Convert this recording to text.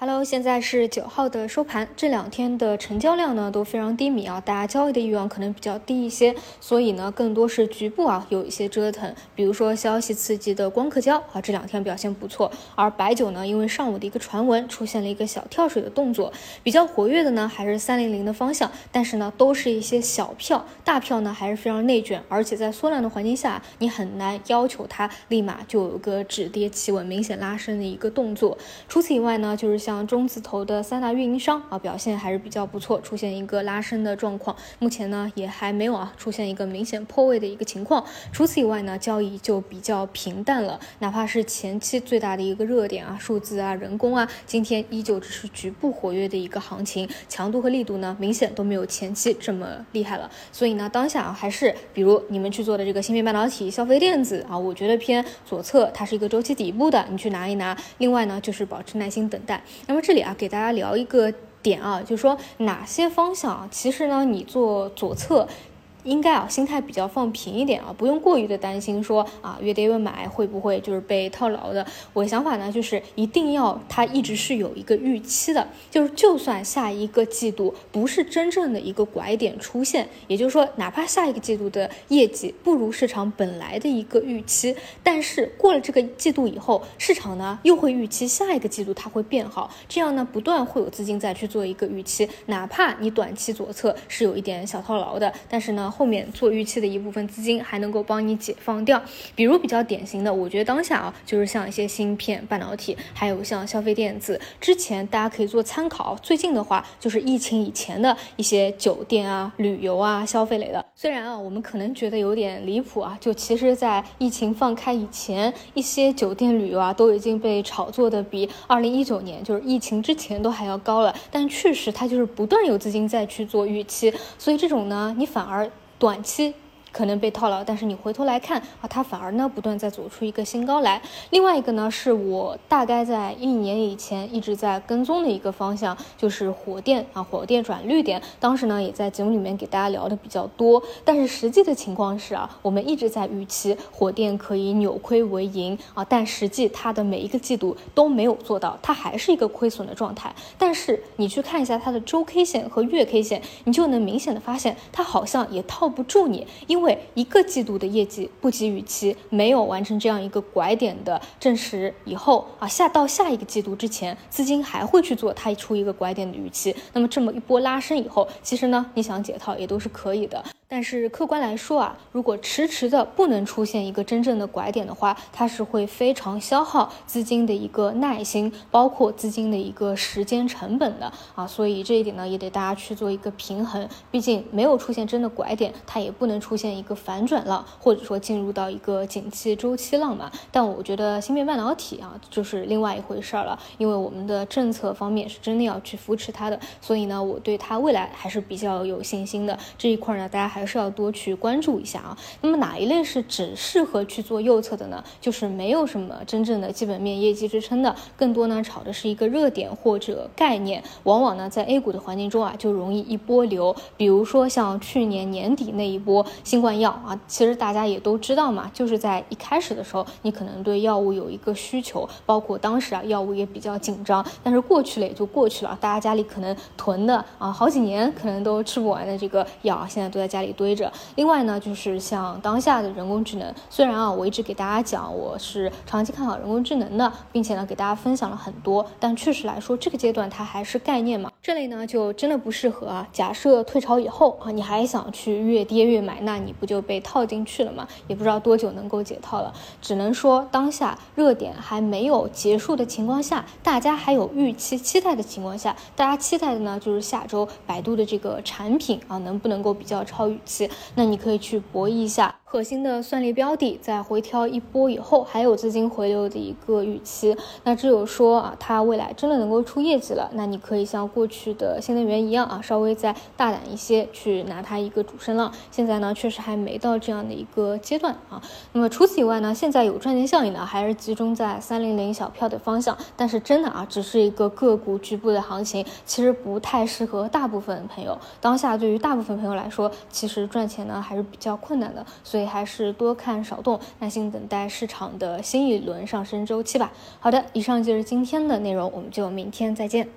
Hello，现在是九号的收盘，这两天的成交量呢都非常低迷啊，大家交易的欲望可能比较低一些，所以呢更多是局部啊有一些折腾，比如说消息刺激的光刻胶啊这两天表现不错，而白酒呢因为上午的一个传闻出现了一个小跳水的动作，比较活跃的呢还是三零零的方向，但是呢都是一些小票，大票呢还是非常内卷，而且在缩量的环境下，你很难要求它立马就有个止跌企稳、明显拉升的一个动作。除此以外呢，就是。像中字头的三大运营商啊，表现还是比较不错，出现一个拉升的状况。目前呢，也还没有啊出现一个明显破位的一个情况。除此以外呢，交易就比较平淡了。哪怕是前期最大的一个热点啊，数字啊、人工啊，今天依旧只是局部活跃的一个行情，强度和力度呢，明显都没有前期这么厉害了。所以呢，当下啊，还是比如你们去做的这个芯片半导体、消费电子啊，我觉得偏左侧，它是一个周期底部的，你去拿一拿。另外呢，就是保持耐心等待。那么这里啊，给大家聊一个点啊，就是说哪些方向，其实呢，你做左侧。应该啊，心态比较放平一点啊，不用过于的担心说啊，越跌越买会不会就是被套牢的。我的想法呢，就是一定要它一直是有一个预期的，就是就算下一个季度不是真正的一个拐点出现，也就是说，哪怕下一个季度的业绩不如市场本来的一个预期，但是过了这个季度以后，市场呢又会预期下一个季度它会变好，这样呢不断会有资金再去做一个预期，哪怕你短期左侧是有一点小套牢的，但是呢。后面做预期的一部分资金还能够帮你解放掉，比如比较典型的，我觉得当下啊，就是像一些芯片、半导体，还有像消费电子，之前大家可以做参考。最近的话，就是疫情以前的一些酒店啊、旅游啊、消费类的。虽然啊，我们可能觉得有点离谱啊，就其实，在疫情放开以前，一些酒店旅游啊都已经被炒作的比二零一九年就是疫情之前都还要高了。但确实，它就是不断有资金在去做预期，所以这种呢，你反而。短期。可能被套牢，但是你回头来看啊，它反而呢不断在走出一个新高来。另外一个呢，是我大概在一年以前一直在跟踪的一个方向，就是火电啊，火电转绿电。当时呢也在节目里面给大家聊的比较多。但是实际的情况是啊，我们一直在预期火电可以扭亏为盈啊，但实际它的每一个季度都没有做到，它还是一个亏损的状态。但是你去看一下它的周 K 线和月 K 线，你就能明显的发现，它好像也套不住你，因因为一个季度的业绩不及预期，没有完成这样一个拐点的证实以后啊，下到下一个季度之前，资金还会去做它出一个拐点的预期。那么这么一波拉升以后，其实呢，你想解套也都是可以的。但是客观来说啊，如果迟迟的不能出现一个真正的拐点的话，它是会非常消耗资金的一个耐心，包括资金的一个时间成本的啊。所以这一点呢，也得大家去做一个平衡。毕竟没有出现真的拐点，它也不能出现一个反转浪，或者说进入到一个景气周期浪嘛。但我觉得芯片半导体啊，就是另外一回事儿了，因为我们的政策方面是真的要去扶持它的，所以呢，我对它未来还是比较有信心的。这一块呢，大家还。还是要多去关注一下啊。那么哪一类是只适合去做右侧的呢？就是没有什么真正的基本面业绩支撑的，更多呢炒的是一个热点或者概念。往往呢在 A 股的环境中啊，就容易一波流。比如说像去年年底那一波新冠药啊，其实大家也都知道嘛，就是在一开始的时候，你可能对药物有一个需求，包括当时啊药物也比较紧张。但是过去了也就过去了，大家家里可能囤的啊好几年可能都吃不完的这个药，现在都在家里。堆着。另外呢，就是像当下的人工智能，虽然啊，我一直给大家讲我是长期看好人工智能的，并且呢，给大家分享了很多，但确实来说，这个阶段它还是概念嘛，这类呢就真的不适合啊。假设退潮以后啊，你还想去越跌越买，那你不就被套进去了吗？也不知道多久能够解套了。只能说当下热点还没有结束的情况下，大家还有预期期待的情况下，大家期待的呢就是下周百度的这个产品啊，能不能够比较超预。期，那你可以去博弈一下。核心的算力标的在回调一波以后，还有资金回流的一个预期。那只有说啊，它未来真的能够出业绩了，那你可以像过去的新能源一样啊，稍微再大胆一些去拿它一个主升浪。现在呢，确实还没到这样的一个阶段啊。那么除此以外呢，现在有赚钱效应的还是集中在三零零小票的方向。但是真的啊，只是一个个股局部的行情，其实不太适合大部分朋友。当下对于大部分朋友来说，其实赚钱呢还是比较困难的。所以。所以还是多看少动，耐心等待市场的新一轮上升周期吧。好的，以上就是今天的内容，我们就明天再见。